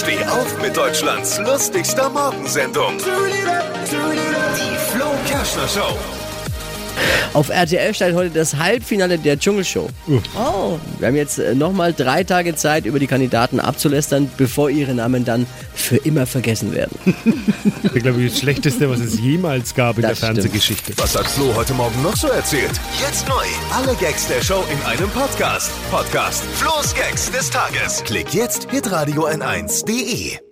Steh auf mit Deutschlands lustigster Morgensendung. Die Flo Kerschner Show. Auf RTL steigt heute das Halbfinale der Dschungelshow. Oh. Wir haben jetzt äh, nochmal drei Tage Zeit, über die Kandidaten abzulästern, bevor ihre Namen dann für immer vergessen werden. Ich glaube, das Schlechteste, was es jemals gab in Das der Fernsehgeschichte. Was hat Flo heute Morgen noch so erzählt? Jetzt neu. Alle Gags der Show in einem Podcast. Podcast Flo's Gags des Tages. Klick jetzt, hitradio n1.de.